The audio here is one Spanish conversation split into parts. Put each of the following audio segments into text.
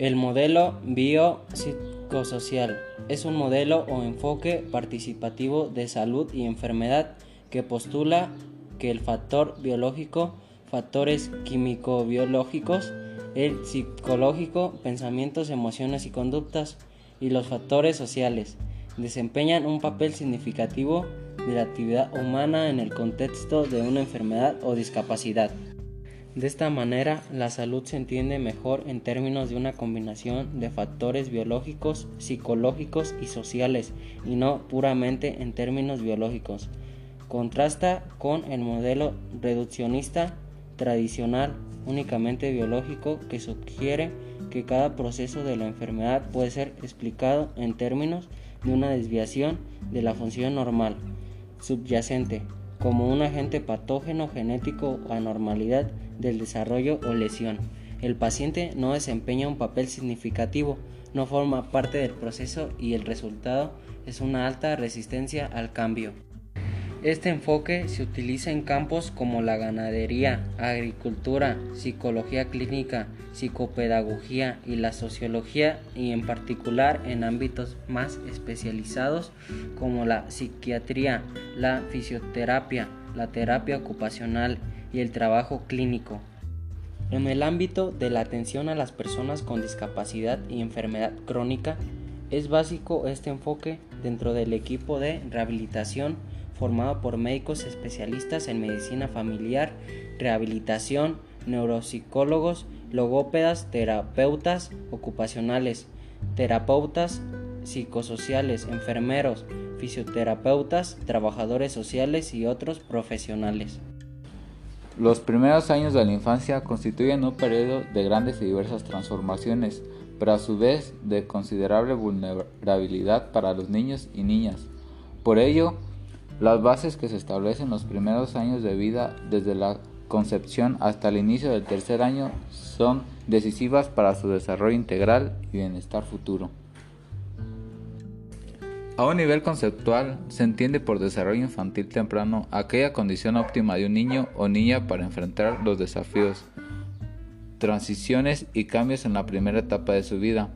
El modelo biopsicosocial es un modelo o enfoque participativo de salud y enfermedad que postula que el factor biológico, factores químico-biológicos, el psicológico, pensamientos, emociones y conductas, y los factores sociales desempeñan un papel significativo de la actividad humana en el contexto de una enfermedad o discapacidad. De esta manera, la salud se entiende mejor en términos de una combinación de factores biológicos, psicológicos y sociales, y no puramente en términos biológicos. Contrasta con el modelo reduccionista tradicional únicamente biológico que sugiere que cada proceso de la enfermedad puede ser explicado en términos de una desviación de la función normal subyacente como un agente patógeno genético o anormalidad del desarrollo o lesión. El paciente no desempeña un papel significativo, no forma parte del proceso y el resultado es una alta resistencia al cambio. Este enfoque se utiliza en campos como la ganadería, agricultura, psicología clínica, psicopedagogía y la sociología y en particular en ámbitos más especializados como la psiquiatría, la fisioterapia, la terapia ocupacional y el trabajo clínico. En el ámbito de la atención a las personas con discapacidad y enfermedad crónica, es básico este enfoque dentro del equipo de rehabilitación formado por médicos especialistas en medicina familiar, rehabilitación, neuropsicólogos, logópedas, terapeutas ocupacionales, terapeutas psicosociales, enfermeros, fisioterapeutas, trabajadores sociales y otros profesionales. Los primeros años de la infancia constituyen un periodo de grandes y diversas transformaciones, pero a su vez de considerable vulnerabilidad para los niños y niñas. Por ello, las bases que se establecen en los primeros años de vida, desde la concepción hasta el inicio del tercer año, son decisivas para su desarrollo integral y bienestar futuro. A un nivel conceptual, se entiende por desarrollo infantil temprano aquella condición óptima de un niño o niña para enfrentar los desafíos, transiciones y cambios en la primera etapa de su vida.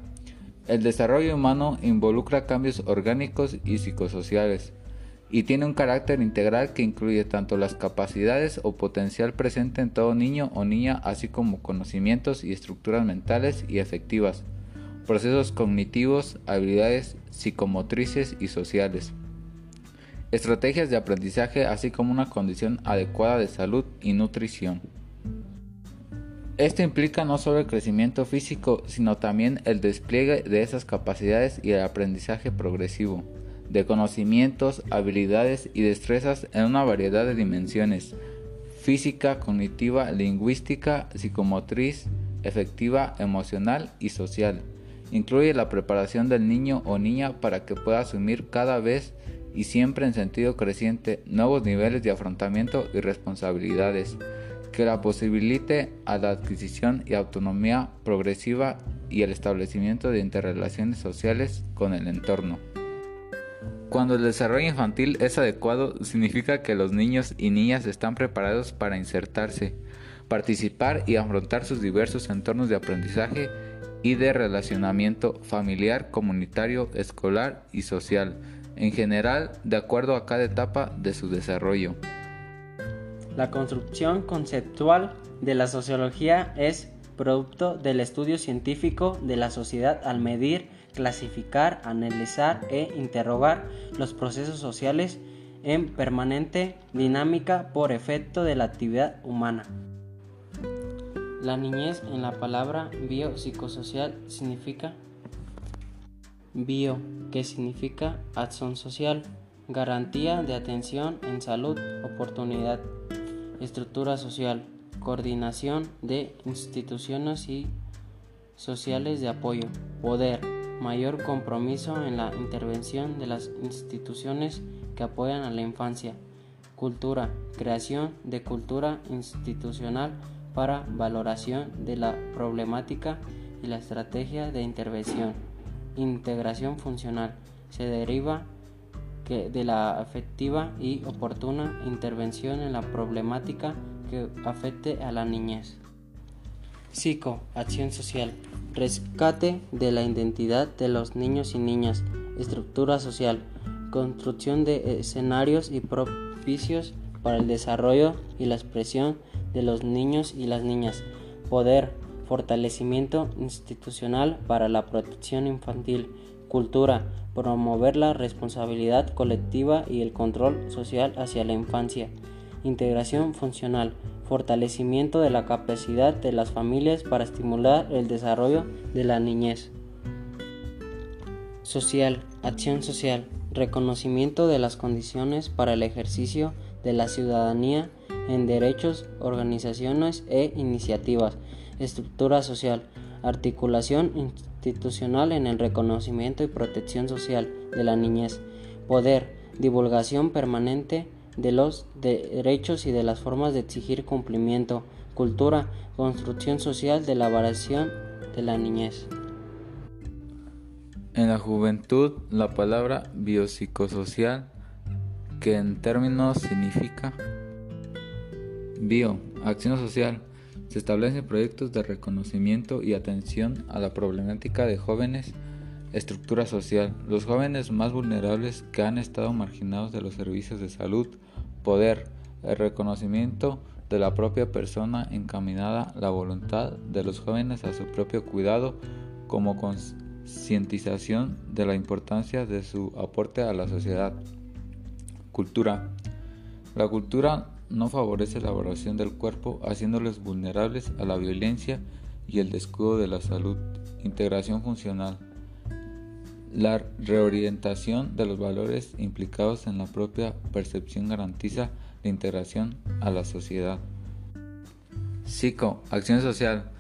El desarrollo humano involucra cambios orgánicos y psicosociales, y tiene un carácter integral que incluye tanto las capacidades o potencial presente en todo niño o niña, así como conocimientos y estructuras mentales y efectivas procesos cognitivos, habilidades psicomotrices y sociales, estrategias de aprendizaje, así como una condición adecuada de salud y nutrición. Esto implica no solo el crecimiento físico, sino también el despliegue de esas capacidades y el aprendizaje progresivo, de conocimientos, habilidades y destrezas en una variedad de dimensiones, física, cognitiva, lingüística, psicomotriz, efectiva, emocional y social. Incluye la preparación del niño o niña para que pueda asumir cada vez y siempre en sentido creciente nuevos niveles de afrontamiento y responsabilidades, que la posibilite a la adquisición y autonomía progresiva y el establecimiento de interrelaciones sociales con el entorno. Cuando el desarrollo infantil es adecuado, significa que los niños y niñas están preparados para insertarse, participar y afrontar sus diversos entornos de aprendizaje y de relacionamiento familiar, comunitario, escolar y social, en general de acuerdo a cada etapa de su desarrollo. La construcción conceptual de la sociología es producto del estudio científico de la sociedad al medir, clasificar, analizar e interrogar los procesos sociales en permanente dinámica por efecto de la actividad humana. La niñez en la palabra biopsicosocial significa bio, que significa acción social, garantía de atención en salud, oportunidad, estructura social, coordinación de instituciones y sociales de apoyo, poder, mayor compromiso en la intervención de las instituciones que apoyan a la infancia, cultura, creación de cultura institucional para valoración de la problemática y la estrategia de intervención. Integración funcional se deriva de la efectiva y oportuna intervención en la problemática que afecte a la niñez. Psico, acción social, rescate de la identidad de los niños y niñas, estructura social, construcción de escenarios y propicios para el desarrollo y la expresión de los niños y las niñas, poder, fortalecimiento institucional para la protección infantil, cultura, promover la responsabilidad colectiva y el control social hacia la infancia, integración funcional, fortalecimiento de la capacidad de las familias para estimular el desarrollo de la niñez. Social, acción social, reconocimiento de las condiciones para el ejercicio de la ciudadanía en derechos, organizaciones e iniciativas, estructura social, articulación institucional en el reconocimiento y protección social de la niñez, poder, divulgación permanente de los derechos y de las formas de exigir cumplimiento, cultura, construcción social de la variación de la niñez. En la juventud, la palabra biopsicosocial, que en términos significa bio, acción social, se establecen proyectos de reconocimiento y atención a la problemática de jóvenes, estructura social, los jóvenes más vulnerables que han estado marginados de los servicios de salud, poder, el reconocimiento de la propia persona encaminada, la voluntad de los jóvenes a su propio cuidado como concientización de la importancia de su aporte a la sociedad. Cultura. La cultura no favorece la elaboración del cuerpo, haciéndoles vulnerables a la violencia y el descuido de la salud. Integración funcional. La reorientación de los valores implicados en la propia percepción garantiza la integración a la sociedad. Psico, acción social.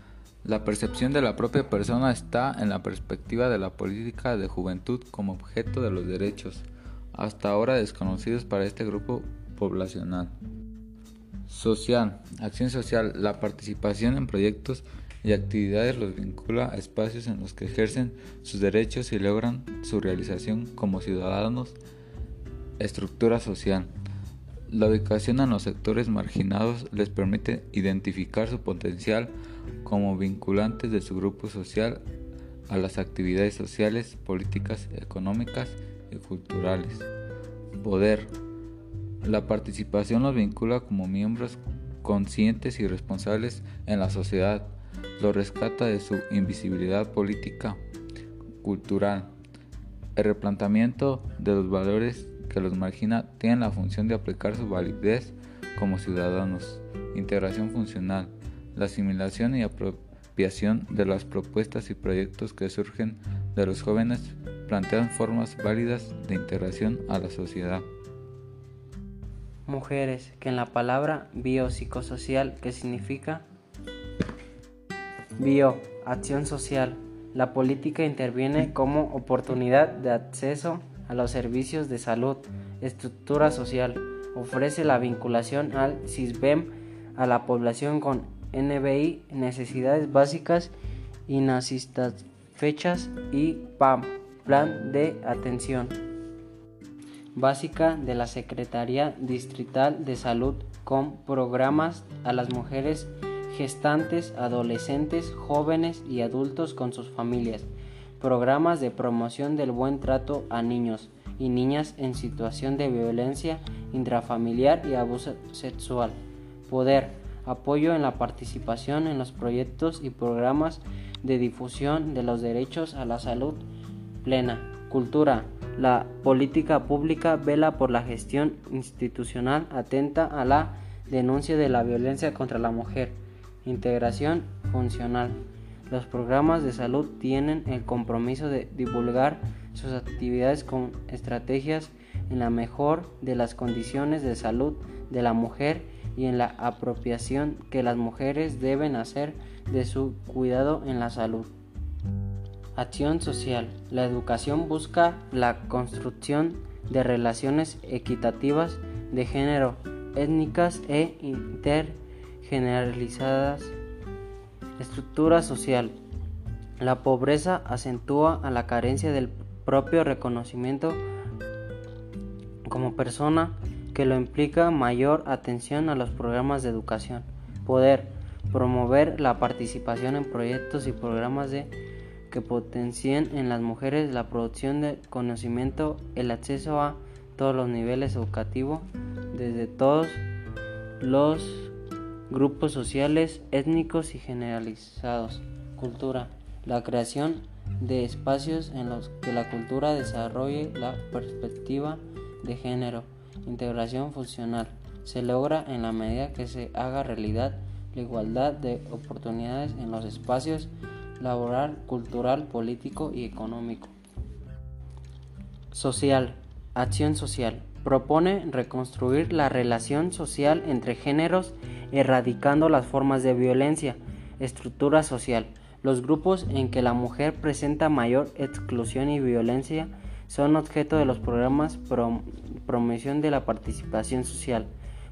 La percepción de la propia persona está en la perspectiva de la política de juventud como objeto de los derechos, hasta ahora desconocidos para este grupo poblacional. Social, acción social, la participación en proyectos y actividades los vincula a espacios en los que ejercen sus derechos y logran su realización como ciudadanos. Estructura social. La ubicación en los sectores marginados les permite identificar su potencial como vinculantes de su grupo social a las actividades sociales, políticas, económicas y culturales. Poder la participación los vincula como miembros conscientes y responsables en la sociedad, los rescata de su invisibilidad política, cultural. El replanteamiento de los valores que los margina tiene la función de aplicar su validez como ciudadanos. Integración funcional. La asimilación y apropiación de las propuestas y proyectos que surgen de los jóvenes plantean formas válidas de integración a la sociedad mujeres, que en la palabra biopsicosocial, que significa bio, acción social, la política interviene como oportunidad de acceso a los servicios de salud, estructura social, ofrece la vinculación al CISBEM a la población con NBI, necesidades básicas fechas y PAM, plan de atención básica de la Secretaría Distrital de Salud con programas a las mujeres gestantes, adolescentes, jóvenes y adultos con sus familias, programas de promoción del buen trato a niños y niñas en situación de violencia intrafamiliar y abuso sexual, poder, apoyo en la participación en los proyectos y programas de difusión de los derechos a la salud plena, cultura, la política pública vela por la gestión institucional atenta a la denuncia de la violencia contra la mujer. Integración funcional. Los programas de salud tienen el compromiso de divulgar sus actividades con estrategias en la mejor de las condiciones de salud de la mujer y en la apropiación que las mujeres deben hacer de su cuidado en la salud. Acción social. La educación busca la construcción de relaciones equitativas de género, étnicas e intergeneralizadas. Estructura social. La pobreza acentúa a la carencia del propio reconocimiento como persona que lo implica mayor atención a los programas de educación. Poder promover la participación en proyectos y programas que potencien en las mujeres la producción de conocimiento, el acceso a todos los niveles educativos, desde todos los grupos sociales, étnicos y generalizados. Cultura. La creación de espacios en los que la cultura desarrolle la perspectiva de género. Integración funcional. Se logra en la medida que se haga realidad la igualdad de oportunidades en los espacios laboral, cultural, político y económico. Social. Acción social. Propone reconstruir la relación social entre géneros, erradicando las formas de violencia. Estructura social. Los grupos en que la mujer presenta mayor exclusión y violencia son objeto de los programas pro promoción de la participación social.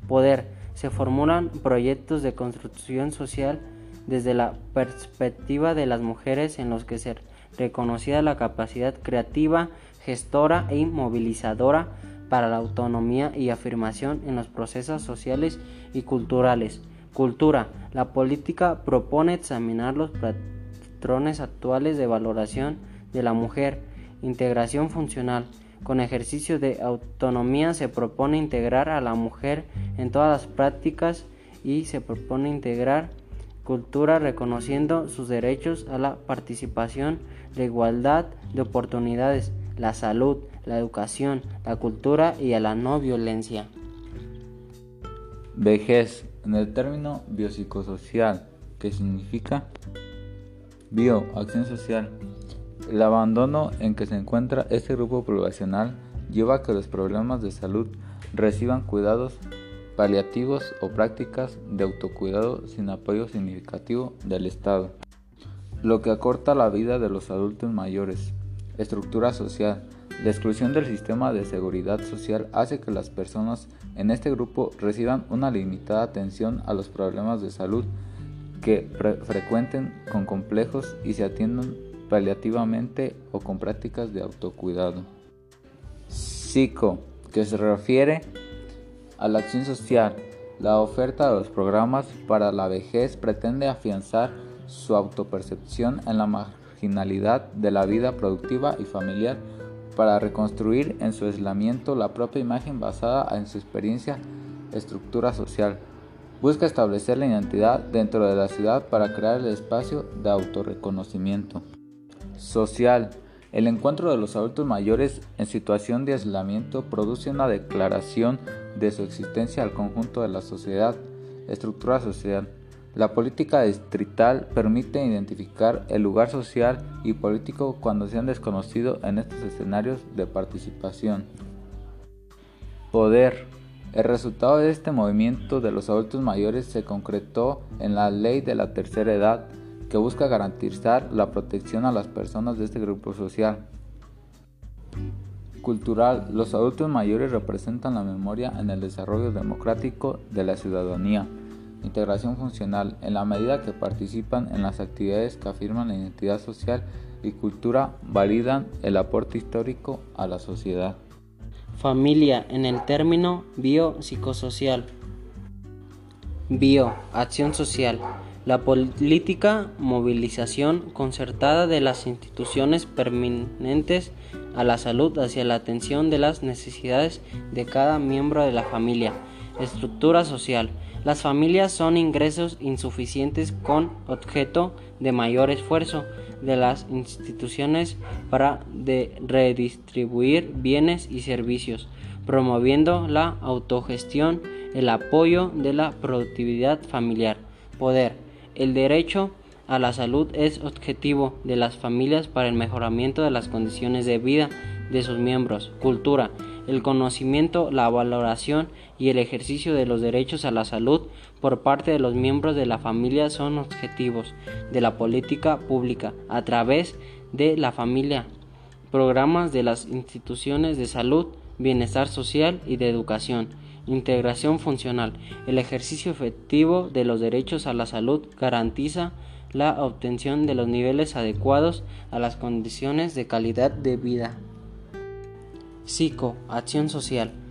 Poder. Se formulan proyectos de construcción social desde la perspectiva de las mujeres en los que se reconocida la capacidad creativa, gestora e movilizadora para la autonomía y afirmación en los procesos sociales y culturales. Cultura. La política propone examinar los patrones actuales de valoración de la mujer. Integración funcional. Con ejercicio de autonomía se propone integrar a la mujer en todas las prácticas y se propone integrar cultura reconociendo sus derechos a la participación, la igualdad de oportunidades, la salud, la educación, la cultura y a la no violencia. Vejez, en el término biopsicosocial, que significa bio, acción social. El abandono en que se encuentra este grupo poblacional lleva a que los problemas de salud reciban cuidados paliativos o prácticas de autocuidado sin apoyo significativo del Estado, lo que acorta la vida de los adultos mayores. Estructura social. La exclusión del sistema de seguridad social hace que las personas en este grupo reciban una limitada atención a los problemas de salud que frecuenten con complejos y se atiendan paliativamente o con prácticas de autocuidado. Psico, que se refiere a la acción social. La oferta de los programas para la vejez pretende afianzar su autopercepción en la marginalidad de la vida productiva y familiar para reconstruir en su aislamiento la propia imagen basada en su experiencia estructura social. Busca establecer la identidad dentro de la ciudad para crear el espacio de autorreconocimiento. Social. El encuentro de los adultos mayores en situación de aislamiento produce una declaración de su existencia al conjunto de la sociedad. Estructura social. La política distrital permite identificar el lugar social y político cuando se han desconocido en estos escenarios de participación. Poder. El resultado de este movimiento de los adultos mayores se concretó en la Ley de la Tercera Edad, que busca garantizar la protección a las personas de este grupo social. Cultural. Los adultos mayores representan la memoria en el desarrollo democrático de la ciudadanía. Integración funcional, en la medida que participan en las actividades que afirman la identidad social y cultura, validan el aporte histórico a la sociedad. Familia, en el término biopsicosocial. Bio, acción social. La política movilización concertada de las instituciones permanentes a la salud hacia la atención de las necesidades de cada miembro de la familia. Estructura social las familias son ingresos insuficientes con objeto de mayor esfuerzo de las instituciones para redistribuir bienes y servicios, promoviendo la autogestión, el apoyo de la productividad familiar. Poder. El derecho a la salud es objetivo de las familias para el mejoramiento de las condiciones de vida de sus miembros. Cultura el conocimiento, la valoración y el ejercicio de los derechos a la salud por parte de los miembros de la familia son objetivos de la política pública a través de la familia, programas de las instituciones de salud, bienestar social y de educación. Integración funcional. El ejercicio efectivo de los derechos a la salud garantiza la obtención de los niveles adecuados a las condiciones de calidad de vida. Psico, acción social.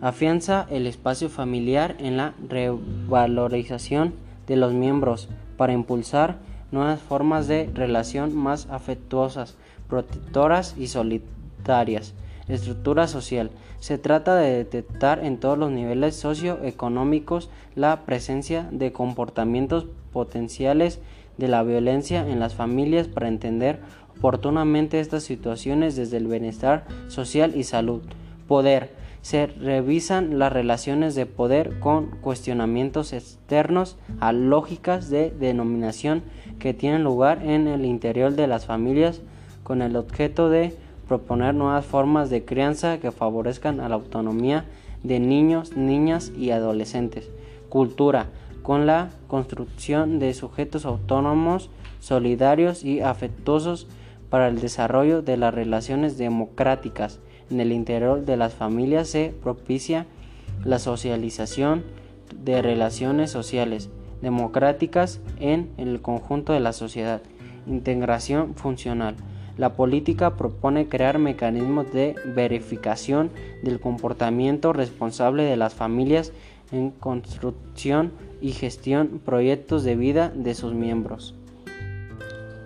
Afianza el espacio familiar en la revalorización de los miembros para impulsar nuevas formas de relación más afectuosas, protectoras y solidarias. Estructura social. Se trata de detectar en todos los niveles socioeconómicos la presencia de comportamientos potenciales de la violencia en las familias para entender oportunamente estas situaciones desde el bienestar social y salud. Poder. Se revisan las relaciones de poder con cuestionamientos externos a lógicas de denominación que tienen lugar en el interior de las familias con el objeto de proponer nuevas formas de crianza que favorezcan a la autonomía de niños, niñas y adolescentes. Cultura, con la construcción de sujetos autónomos, solidarios y afectuosos para el desarrollo de las relaciones democráticas. En el interior de las familias se propicia la socialización de relaciones sociales democráticas en el conjunto de la sociedad. Integración funcional. La política propone crear mecanismos de verificación del comportamiento responsable de las familias en construcción y gestión proyectos de vida de sus miembros.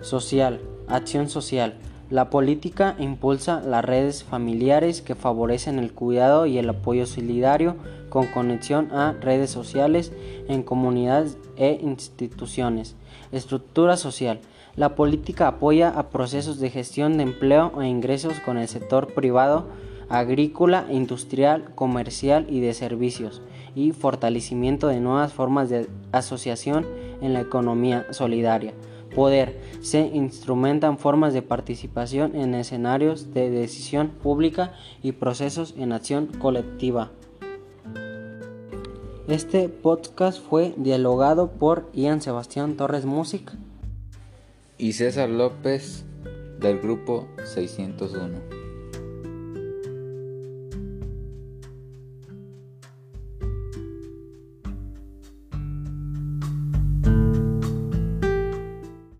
Social. Acción social. La política impulsa las redes familiares que favorecen el cuidado y el apoyo solidario con conexión a redes sociales en comunidades e instituciones. Estructura social. La política apoya a procesos de gestión de empleo e ingresos con el sector privado, agrícola, industrial, comercial y de servicios, y fortalecimiento de nuevas formas de asociación en la economía solidaria. Poder. Se instrumentan formas de participación en escenarios de decisión pública y procesos en acción colectiva. Este podcast fue dialogado por Ian Sebastián Torres Music y César López del grupo 601.